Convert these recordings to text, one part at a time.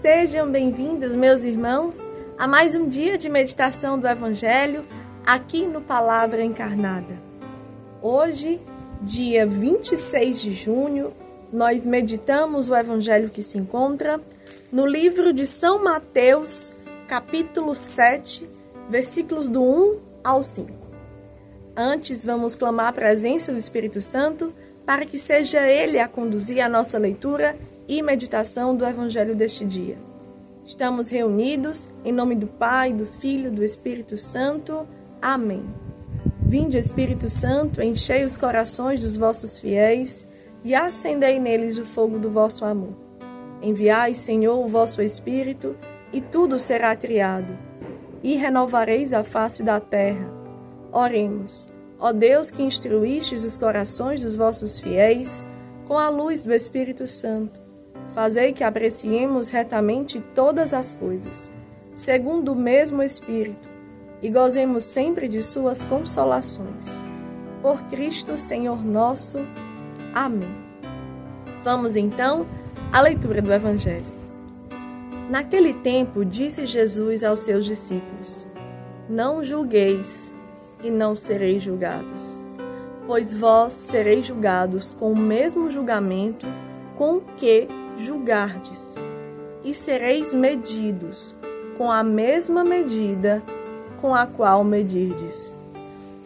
Sejam bem-vindos, meus irmãos, a mais um dia de meditação do Evangelho aqui no Palavra Encarnada. Hoje, dia 26 de junho, nós meditamos o Evangelho que se encontra no livro de São Mateus, capítulo 7, versículos do 1 ao 5. Antes, vamos clamar a presença do Espírito Santo para que seja Ele a conduzir a nossa leitura e meditação do Evangelho deste dia. Estamos reunidos em nome do Pai, do Filho, do Espírito Santo. Amém. Vinde, Espírito Santo, enchei os corações dos vossos fiéis e acendei neles o fogo do vosso amor. Enviai, Senhor, o vosso Espírito, e tudo será criado, e renovareis a face da terra. Oremos. Ó Deus que instruístes os corações dos vossos fiéis com a luz do Espírito Santo, Fazei que apreciemos retamente todas as coisas, segundo o mesmo Espírito, e gozemos sempre de Suas consolações. Por Cristo Senhor nosso. Amém. Vamos então à leitura do Evangelho. Naquele tempo, disse Jesus aos seus discípulos: Não julgueis, e não sereis julgados, pois vós sereis julgados com o mesmo julgamento com que julgardes, e sereis medidos com a mesma medida com a qual medirdes.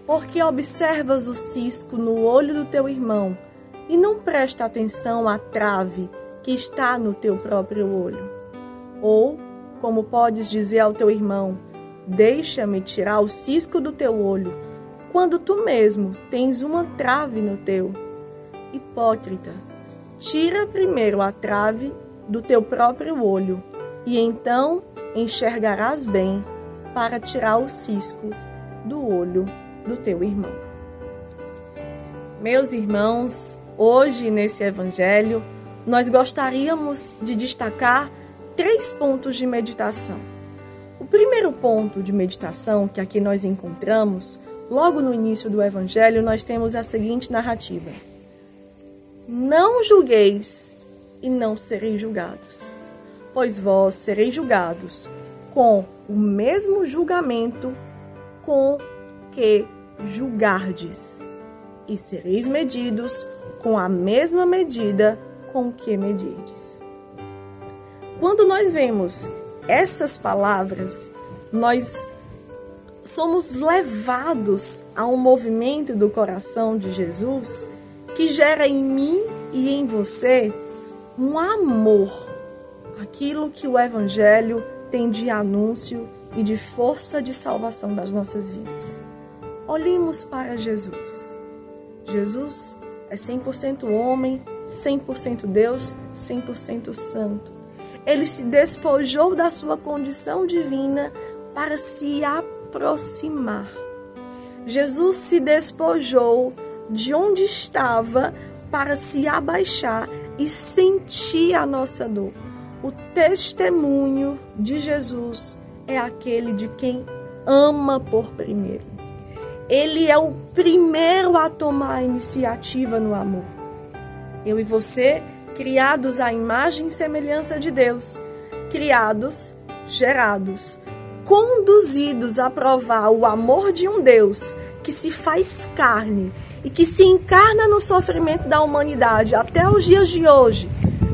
Porque observas o cisco no olho do teu irmão e não presta atenção à trave que está no teu próprio olho? Ou, como podes dizer ao teu irmão, deixa-me tirar o cisco do teu olho, quando tu mesmo tens uma trave no teu? Hipócrita, Tira primeiro a trave do teu próprio olho, e então enxergarás bem para tirar o cisco do olho do teu irmão. Meus irmãos, hoje nesse evangelho, nós gostaríamos de destacar três pontos de meditação. O primeiro ponto de meditação que aqui nós encontramos, logo no início do evangelho, nós temos a seguinte narrativa. Não julgueis e não sereis julgados, pois vós sereis julgados com o mesmo julgamento com que julgardes, e sereis medidos com a mesma medida com que medirdes. Quando nós vemos essas palavras, nós somos levados a um movimento do coração de Jesus que gera em mim e em você um amor, aquilo que o Evangelho tem de anúncio e de força de salvação das nossas vidas. Olhemos para Jesus. Jesus é 100% homem, 100% Deus, 100% santo. Ele se despojou da sua condição divina para se aproximar. Jesus se despojou de onde estava para se abaixar e sentir a nossa dor. O testemunho de Jesus é aquele de quem ama por primeiro. Ele é o primeiro a tomar a iniciativa no amor. Eu e você, criados à imagem e semelhança de Deus, criados, gerados, conduzidos a provar o amor de um Deus que se faz carne e que se encarna no sofrimento da humanidade até os dias de hoje,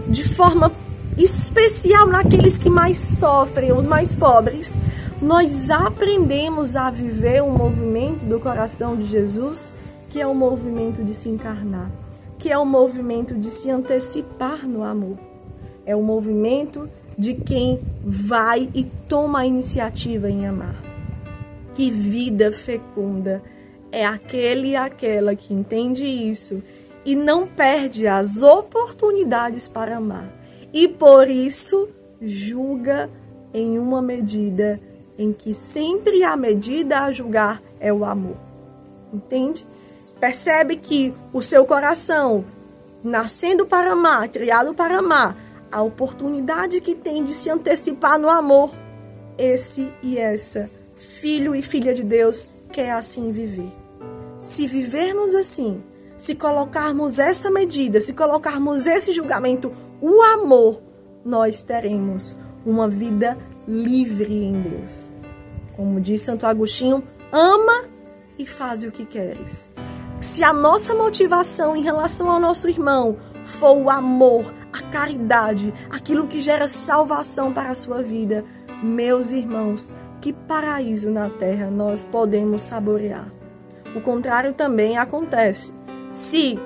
de forma especial naqueles que mais sofrem, os mais pobres, nós aprendemos a viver um movimento do coração de Jesus, que é o movimento de se encarnar, que é o movimento de se antecipar no amor. É o movimento de quem vai e toma a iniciativa em amar. Que vida fecunda! É aquele e aquela que entende isso e não perde as oportunidades para amar. E por isso julga em uma medida em que sempre a medida a julgar é o amor. Entende? Percebe que o seu coração, nascendo para amar, criado para amar, a oportunidade que tem de se antecipar no amor, esse e essa, filho e filha de Deus, quer assim viver. Se vivermos assim, se colocarmos essa medida, se colocarmos esse julgamento, o amor, nós teremos uma vida livre em Deus. Como diz Santo Agostinho, ama e faz o que queres. Se a nossa motivação em relação ao nosso irmão for o amor, a caridade, aquilo que gera salvação para a sua vida, meus irmãos, que paraíso na terra nós podemos saborear. O contrário também acontece. Se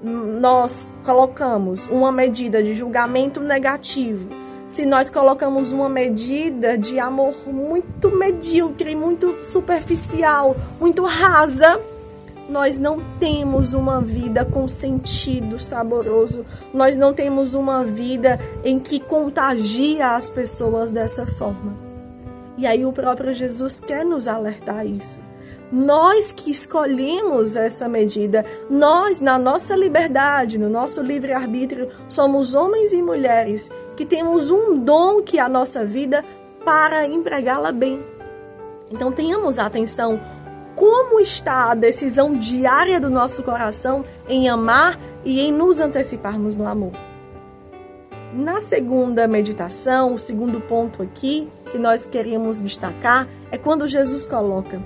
nós colocamos uma medida de julgamento negativo, se nós colocamos uma medida de amor muito medíocre, muito superficial, muito rasa, nós não temos uma vida com sentido saboroso, nós não temos uma vida em que contagia as pessoas dessa forma. E aí o próprio Jesus quer nos alertar isso. Nós que escolhemos essa medida, nós, na nossa liberdade, no nosso livre-arbítrio, somos homens e mulheres que temos um dom que é a nossa vida para empregá-la bem. Então tenhamos atenção como está a decisão diária do nosso coração em amar e em nos anteciparmos no amor. Na segunda meditação, o segundo ponto aqui que nós queremos destacar é quando Jesus coloca: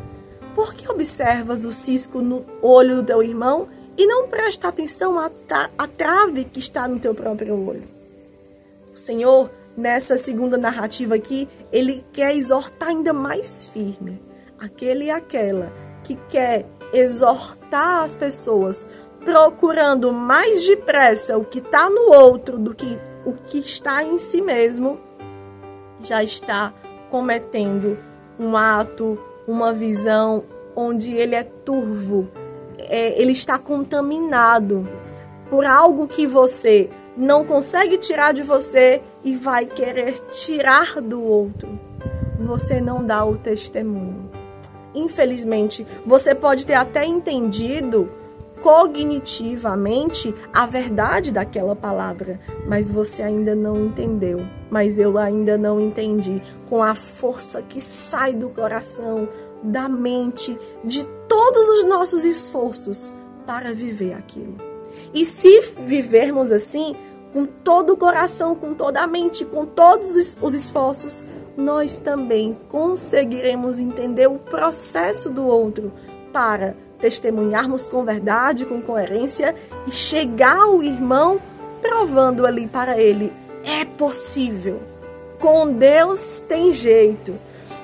Por que observas o cisco no olho do teu irmão e não presta atenção à, à trave que está no teu próprio olho? O Senhor, nessa segunda narrativa aqui, ele quer exortar ainda mais firme aquele e aquela que quer exortar as pessoas, procurando mais depressa o que está no outro do que o que está em si mesmo, já está cometendo um ato, uma visão onde ele é turvo, é, ele está contaminado por algo que você não consegue tirar de você e vai querer tirar do outro. Você não dá o testemunho. Infelizmente, você pode ter até entendido cognitivamente a verdade daquela palavra, mas você ainda não entendeu. Mas eu ainda não entendi com a força que sai do coração, da mente, de todos os nossos esforços para viver aquilo. E se vivermos assim, com todo o coração, com toda a mente, com todos os esforços, nós também conseguiremos entender o processo do outro para testemunharmos com verdade, com coerência e chegar ao irmão provando ali para ele: é possível. Com Deus tem jeito.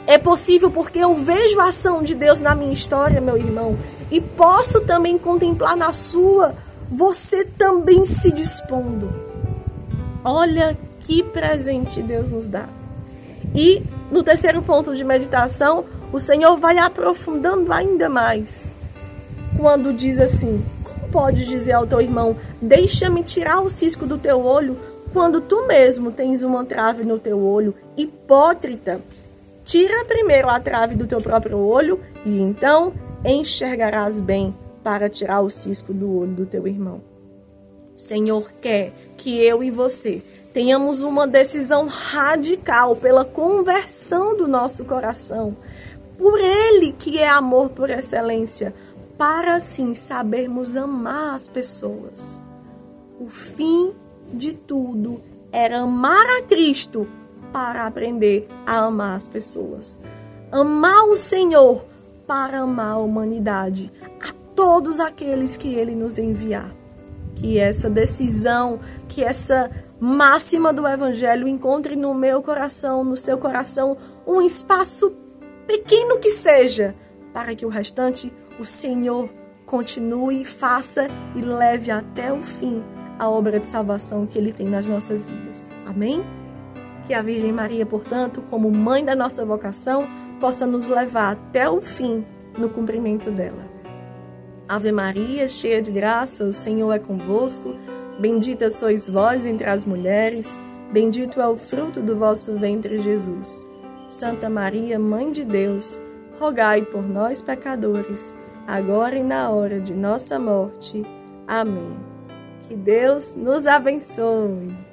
É possível porque eu vejo a ação de Deus na minha história, meu irmão, e posso também contemplar na sua, você também se dispondo. Olha que presente Deus nos dá. E no terceiro ponto de meditação, o Senhor vai aprofundando ainda mais. Quando diz assim: Como pode dizer ao teu irmão, deixa-me tirar o cisco do teu olho, quando tu mesmo tens uma trave no teu olho? Hipócrita! Tira primeiro a trave do teu próprio olho e então enxergarás bem para tirar o cisco do olho do teu irmão. O Senhor quer que eu e você tenhamos uma decisão radical pela conversão do nosso coração, por Ele que é amor por excelência, para assim sabermos amar as pessoas. O fim de tudo era amar a Cristo para aprender a amar as pessoas. Amar o Senhor para amar a humanidade, a todos aqueles que Ele nos enviar. Que essa decisão, que essa máxima do Evangelho encontre no meu coração, no seu coração, um espaço pequeno que seja, para que o restante o Senhor continue, faça e leve até o fim a obra de salvação que Ele tem nas nossas vidas. Amém? Que a Virgem Maria, portanto, como mãe da nossa vocação, possa nos levar até o fim no cumprimento dela. Ave Maria, cheia de graça, o Senhor é convosco. Bendita sois vós entre as mulheres, bendito é o fruto do vosso ventre, Jesus. Santa Maria, Mãe de Deus, rogai por nós, pecadores, agora e na hora de nossa morte. Amém. Que Deus nos abençoe.